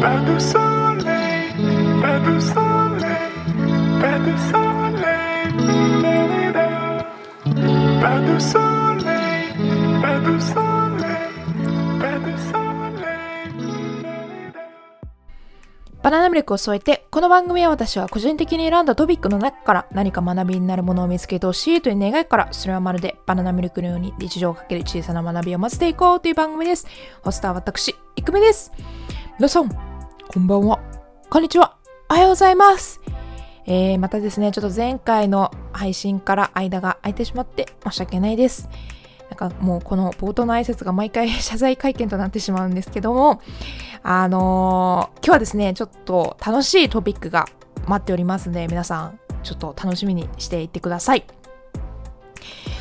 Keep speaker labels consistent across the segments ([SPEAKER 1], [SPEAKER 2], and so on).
[SPEAKER 1] Pas de soleil, pas de soleil, pas de soleil. Pas de soleil, pas de soleil, pas de soleil.
[SPEAKER 2] バナナミルクを添えて、この番組は私は個人的に選んだトピックの中から何か学びになるものを見つけてほしいという願いから、それはまるでバナナミルクのように日常をかける小さな学びを混ぜていこうという番組です。ホスターは私、いくみです。皆さん、こんばんは。こんにちは。おはようございます。えー、またですね、ちょっと前回の配信から間が空いてしまって申し訳ないです。なんかもうこの冒頭の挨拶が毎回 謝罪会見となってしまうんですけども、あのー今日はですね、ちょっと楽しいトピックが待っておりますので、皆さん、ちょっと楽しみにしていってください。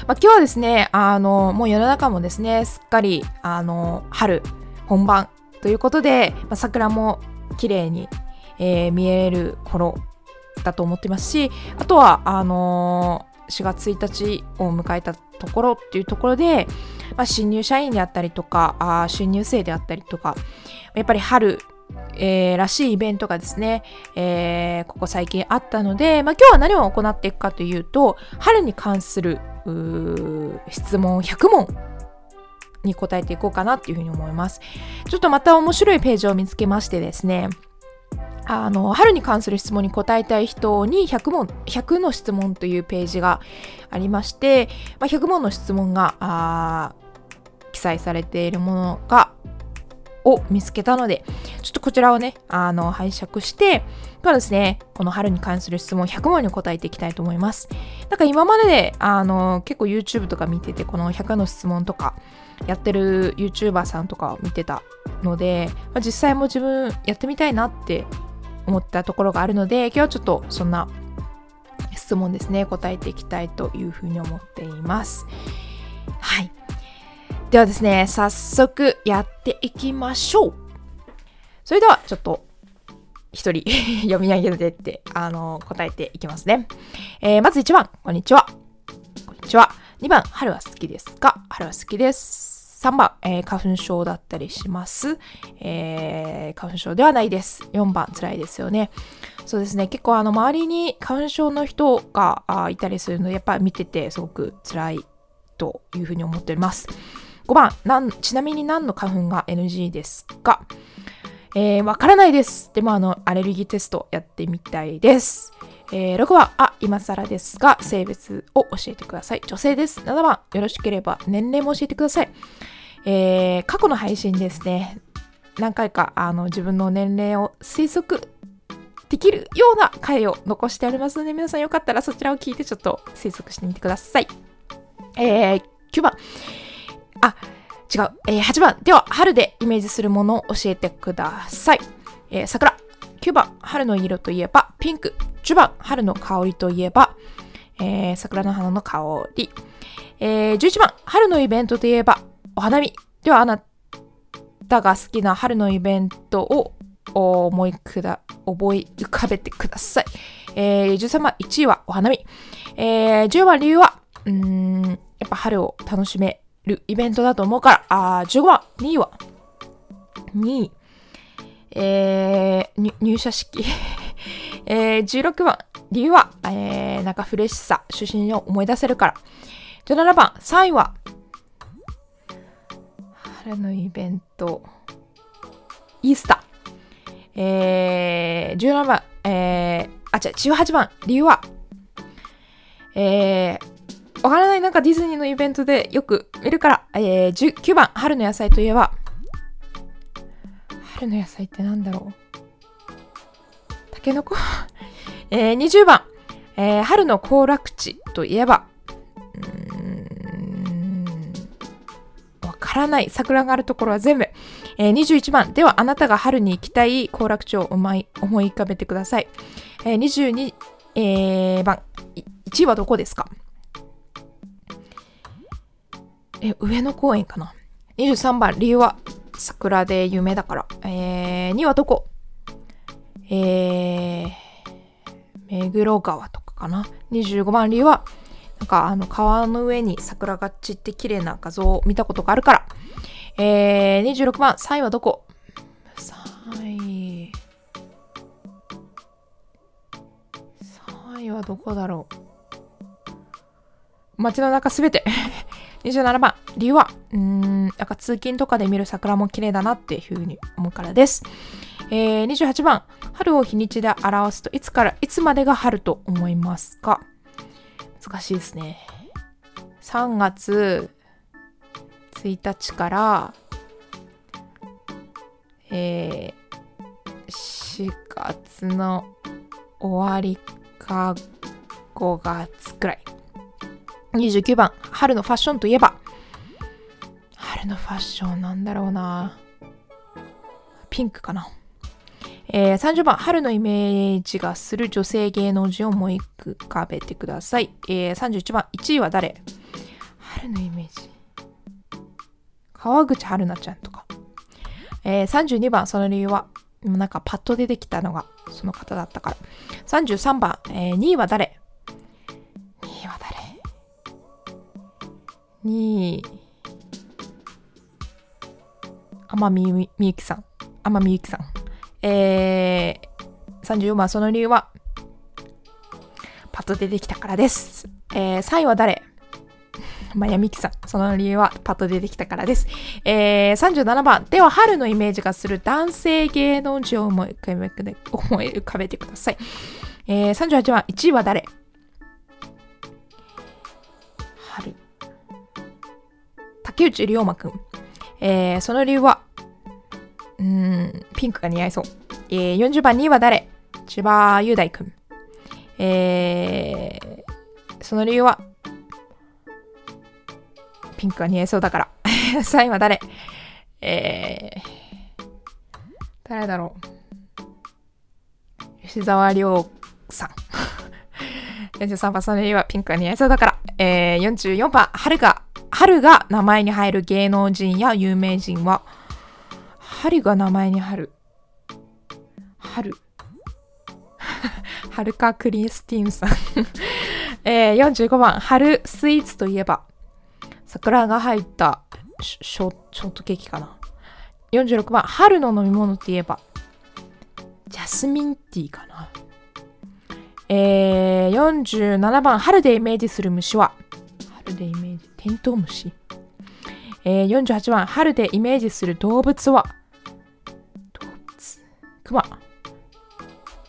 [SPEAKER 2] まあ、今日はですね、あのもう世の中もですね、すっかり、あの春本番ということで、まあ、桜も綺麗に、えー見える頃だと思ってますし、あとは、あのー4月1日を迎えたところっていうところで、まあ、新入社員であったりとか、あ新入生であったりとか、やっぱり春、えーらしいイベントがですね、えーここ最近あったので、まあ、今日は何を行っていくかというと、春に関する質問100問に答えていこうかなっていうふうに思います。ちょっとまた面白いページを見つけましてですね、あの春に関する質問に答えたい人に100問100の質問というページがありまして、まあ、100問の質問が記載されているものがを見つけたのでちょっとこちらをねあの拝借して今日はですねこの春に関する質問100問に答えていきたいと思います。なんか今までであの結構 YouTube とか見ててこの100の質問とかやってる YouTuber さんとかを見てたので、まあ実際も自分やってみたいなって思ったところがあるので今日はちょっとそんな質問ですね答えていきたいというふうに思っています。はい。ではですね早速やっていきましょう。それではちょっと一人 読み上げてってあの答えていきますね、えーまず1番こんにちは。こんにちは。2番春は好きですか？春は好きです。3番、えー花粉症だったりします、えー花粉症ではないです。4番辛いですよね。そうですね。結構あの周りに花粉症の人があいたりするのでやっぱり見ててすごく辛いというふうに思っております。5番なんちなみに何の花粉が NG ですか？えーわからないです。でもあの、アレルギーテストやってみたいです。えー6番、あ、今更ですが、性別を教えてください。女性です。7番、よろしければ年齢も教えてください。えー過去の配信ですね、何回かあの自分の年齢を推測できるような回を残してありますので、皆さんよかったらそちらを聞いてちょっと推測してみてください。えー9番、あ、違う。えー8番。では、春でイメージするものを教えてください。えー桜。9番。春の色といえば、ピンク。10番。春の香りといえば、えー桜の花の香り。えー11番。春のイベントといえば、お花見。では、あなたが好きな春のイベントを思いくだ、覚え浮かべてください。えー13番。1位はお花見。えー10番。理由は、うん、やっぱ春を楽しめるイベントだと思うから、あー15番、2位は、2位、えー、入社式、えー、16番、理由は、えー、なんかフレッシュさ、初心を思い出せるから、17番、3位は、春のイベント、イースター、えー、17番、えー、あ、違う、18番、理由は、えー、わからない、なんかディズニーのイベントでよく見るから、えー、19番、春の野菜といえば、春の野菜ってなんだろう。タケノコ？えー、20番、えー、春の行楽地といえば、うーん。わからない。桜があるところは全部。えー、21番、ではあなたが春に行きたい行楽地をうまい思い浮かべてください。えー、22、えー番、1位はどこですか？え、上野公園かな ?23 番、理由は桜で有名だから。えー、2はどこ？えー、目黒川とかかな ?25 番、理由は、なんかあの川の上に桜が散って綺麗な画像を見たことがあるから。えー、26番、3位はどこ？3位。3位はどこだろう？街の中すべて。27番。理由は、うん、なんか通勤とかで見る桜も綺麗だなっていうふうに思うからです。えー、28番。春を日にちで表すといつからいつまでが春と思いますか？難しいですね。3月1日から、えー、4月の終わりか5月くらい。29番、春のファッションといえば、春のファッションなんだろうな。ピンクかな。えー、30番、春のイメージがする女性芸能人を思い浮かべてください。えー、31番、1位は誰？春のイメージ。川口春奈ちゃんとか。えー、32番、その理由は、もなんかパッと出てきたのがその方だったから。33番、えー、2位は誰 ?2 位は誰？?2 位。天海みゆきさん。天海みゆきさん。えー、34番、その理由は、パッと出てきたからです。えー、3位は誰 まやみきさん。その理由はパッと出てきたからです。えー、37番。では、春のイメージがする男性芸能人を思い浮かべて思い浮かべてください。えー、38番。1位は誰竹内涼真くん。えー、その理由は、うん、ピンクが似合いそう。えー、40番2位は誰？千葉雄大くん。えー、その理由は、ピンクが似合いそうだから。3位は誰？えー、誰だろう？吉沢亮さん。43番、その理由はピンクが似合いそうだから。えー、44番、春が、春が名前に入る芸能人や有名人は、春が名前に入る。春。はるかクリスティンさん。えー、45番、春スイーツといえば、桜が入ったショショートケーキかな。46番、春の飲み物といえば、ジャスミンティーかな。えー、47番、春でイメージする虫は、春でイメージ、テントウムシ。えー、48番、春でイメージする動物は、動物、クマ。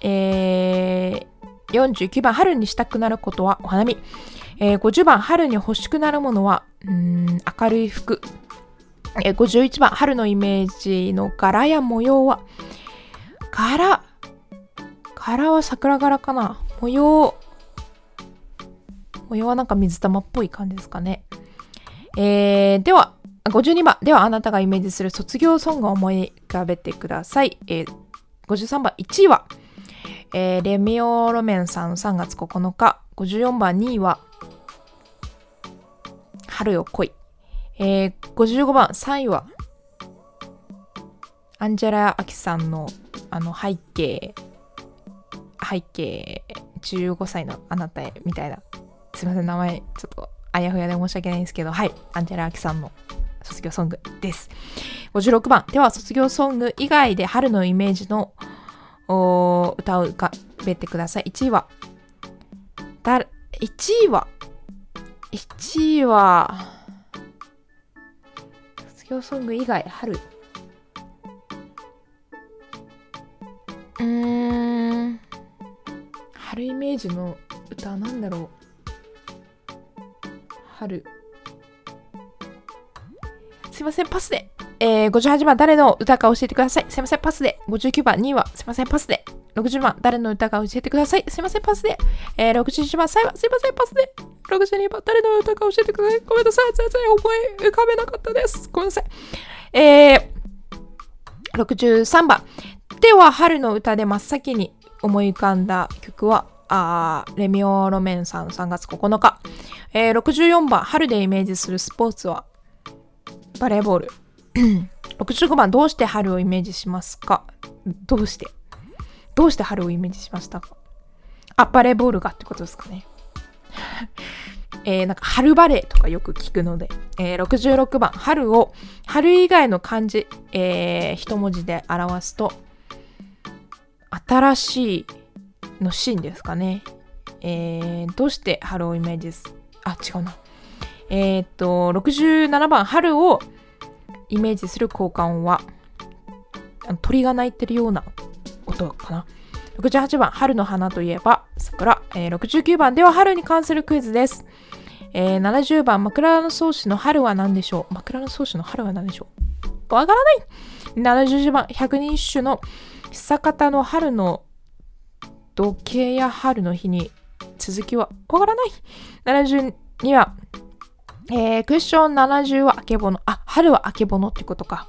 [SPEAKER 2] えー、49番、春にしたくなることは？お花見。えー、50番、春に欲しくなるものは、うん、明るい服。えー、51番、春のイメージの柄や模様は、柄、柄は桜柄かな。模様、模様はなんか水玉っぽい感じですかね。えー、では、52番、ではあなたがイメージする卒業ソングを思い浮かべてください。えー、53番、1位は、えー、レミオロメンさん3月9日。54番、2位は、春よ来い。えー、55番、3位は、アンジェラ・アキさんの、あの、背景、背景、15歳のあなたへ、みたいな。すいません、名前、ちょっと、あやふやで申し訳ないんですけど、はい、アンジェラ・アキさんの卒業ソングです。56番、では、卒業ソング以外で春のイメージのお歌を浮かべてください。1位は、だ、1位は、1位は、卒業ソング以外、春。うーん、春イメージの歌なんだろう。春。すいません、パスで。えー、58番、誰の歌か教えてください。すいません、パスで。59番、2位は、すいません、パスで。60番、誰の歌か教えてください。すいません、パスで。えー、61番、最後、すいません、パスで。62番、誰の歌か教えてください。ごめんなさい、全然思い浮かべなかったです。ごめんなさい。えー、63番。では、春の歌で真っ先に思い浮かんだ曲は、あレミオロメンさん3月9日。えー、64番、春でイメージするスポーツは、バレーボール。65番、どうして春をイメージしますか？どうして？どうして春をイメージしましたか？あ、バレーボールがってことですかね。えー、なんか春バレーとかよく聞くので、えー、66番、春を、春以外の漢字、えー、一文字で表すと、新しいのシーンですかね。えー、どうして春をイメージす、あ、違うな。えー、っと、67番、春をイメージする交換は、あの鳥が鳴いてるような音かな。68番、春の花といえば桜。えー、69番では春に関するクイズです。えー、70番、枕草子の春は何でしょう？枕草子の春は何でしょう？わからない !70 番、百人一首の久方の春の時計や春の日に続きはわらない !72 は、えー、クッション70はあけぼの。あ、春はあけぼのってことか。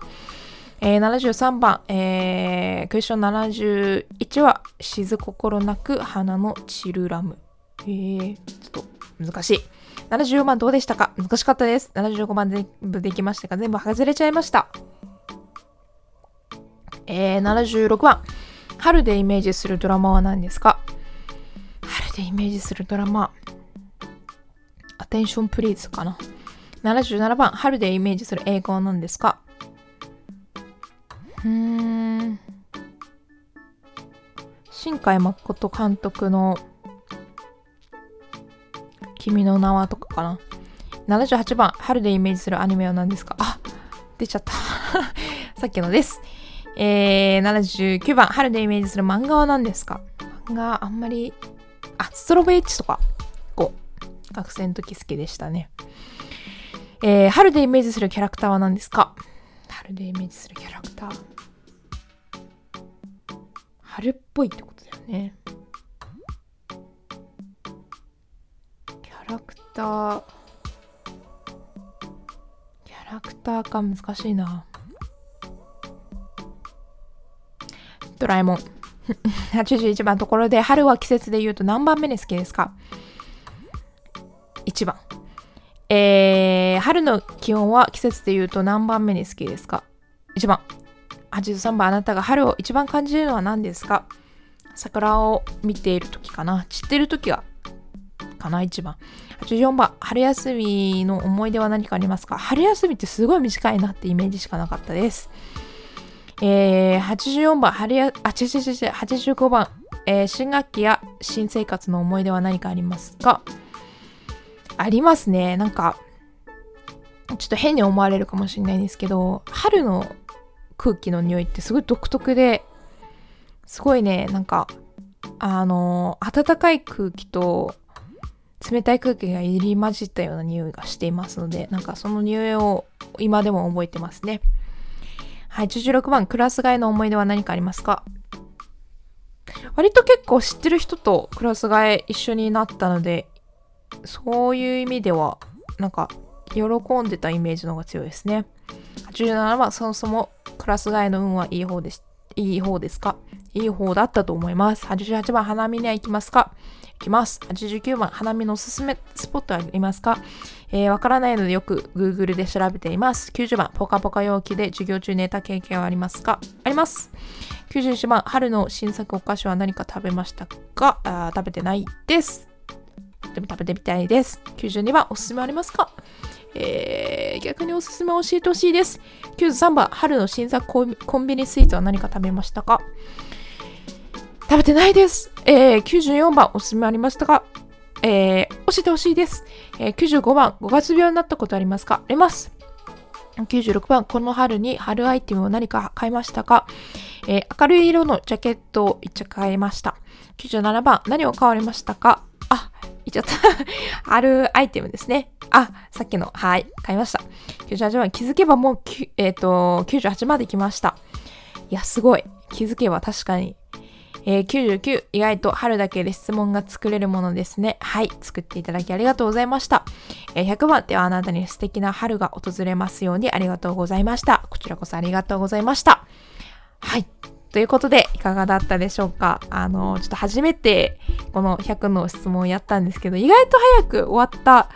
[SPEAKER 2] えー、73番、えー、クエスチョン71は、静心なく花のチルラム。えー、ちょっと難しい。74番どうでしたか？難しかったです。75番全部できましたが、全部外れちゃいました。えー、76番、春でイメージするドラマは何ですか？春でイメージするドラマ、アテンションプリーズかな。77番、春でイメージする映画は何ですか？うん。新海誠監督の「君の名は」とかかな。78番春でイメージするアニメは何ですか？あ出ちゃった。さっきのです。えー、79番春でイメージする漫画は何ですか？漫画あんまりあストロベエッジとかこう学生の時好きでしたね。えー、春でイメージするキャラクターは何ですか？春でイメージするキャラクター。春っぽいってことだよね。キャラクター。キャラクターか難しいな。ドラえもん 81番ところで春は季節で言うと何番目に好きですか？1番えー、春の気温は季節で言うと何番目に好きですか ?1 番。83番、あなたが春を一番感じるのは何ですか？桜を見ている時かな散ってる時はかな1番。84番、春休みの思い出は何かありますか？春休みってすごい短いなってイメージしかなかったです。えー、84番、春や、あ、違う違う違う、85番、えー、新学期や新生活の思い出は何かありますか？ありますね。なんか、ちょっと変に思われるかもしれないんですけど、春の空気の匂いってすごい独特で、すごいね、なんか、あの、暖かい空気と冷たい空気が入り混じったような匂いがしていますので、なんかその匂いを今でも覚えてますね。はい、16番、クラス替えの思い出は何かありますか？割と結構知ってる人とクラス替え一緒になったのでそういう意味では、なんか、喜んでたイメージの方が強いですね。87番、そもそもクラス替えの運はいい方です。いい方ですか？いい方だったと思います。88番、花見には行きますか？行きます。89番、花見のおすすめスポットはありますか？えー、わからないのでよく Google で調べています。90番、ポカポカ容器で授業中寝た経験はありますか？あります。91番、春の新作お菓子は何か食べましたか？あ食べてないです。でも食べてみたいです。92番、おすすめありますか？えー、逆におすすめ教えてほしいです。93番、春の新作コンビニスイーツは何か食べましたか？食べてないです。えー、94番、おすすめありましたか？えー、教えてほしいです。えー、95番、5月病になったことありますか？あります。96番、この春に春アイテムを何か買いましたか、えー、明るい色のジャケットを一着買いました。97番、何を買われましたか？あ、いっちゃった あるアイテムですね。あ、さっきの、はい、買いました。98番、気づけばもう、えっ、ー、と、98まで来ました。いや、すごい。気づけば確かに。えー、99、意外と春だけで質問が作れるものですね。はい、作っていただきありがとうございました。えー、100番、ではあなたに素敵な春が訪れますようにありがとうございました。こちらこそありがとうございました。はい。ということで、いかがだったでしょうか？あの、ちょっと初めてこの100の質問をやったんですけど、意外と早く終わった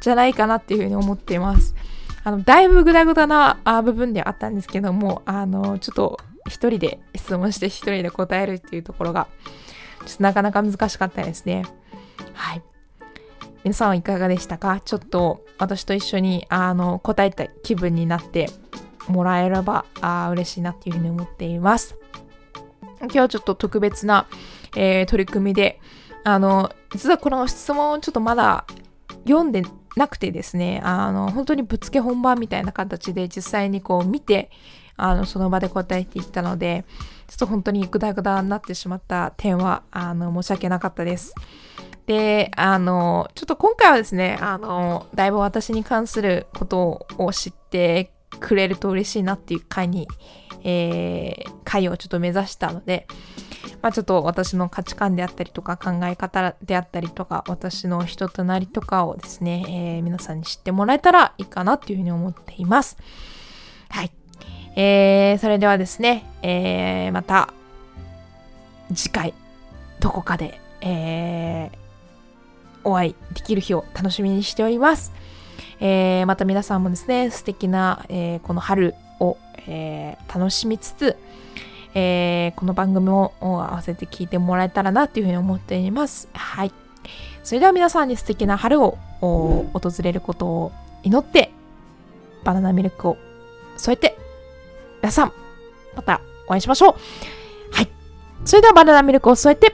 [SPEAKER 2] じゃないかなっていうふうに思っています。あの、だいぶグダグダな部分ではあったんですけども、あの、ちょっと一人で質問して一人で答えるっていうところが、ちょっとなかなか難しかったですね。はい。皆さんはいかがでしたか？ちょっと私と一緒にあの答えた気分になってもらえればあ嬉しいなっていうふうに思っています。今日はちょっと特別な、えー、取り組みで、あの、実はこの質問をちょっとまだ読んでなくてですね、あの、本当にぶっつけ本番みたいな形で実際にこう見て、あの、その場で答えていったので、ちょっと本当にグダグダになってしまった点は、あの、申し訳なかったです。で、あの、ちょっと今回はですね、あの、だいぶ私に関することを知ってくれると嬉しいなっていう回に、えー、回をちょっと目指したので、まあちょっと私の価値観であったりとか考え方であったりとか、私の人となりとかをですね、えー、皆さんに知ってもらえたらいいかなっていうふうに思っています。はい。えー、それではですね、えー、また次回どこかで、えー、お会いできる日を楽しみにしております。えー、また皆さんもですね、素敵な、えー、この春を、えー、楽しみつつ、えこの番組を合わせて聞いてもらえたらなというふうに思っています。はい。それでは皆さんに素敵な春を訪れることを祈って、バナナミルクを添えて、皆さん、またお会いしましょう。はい。それではバナナミルクを添えて、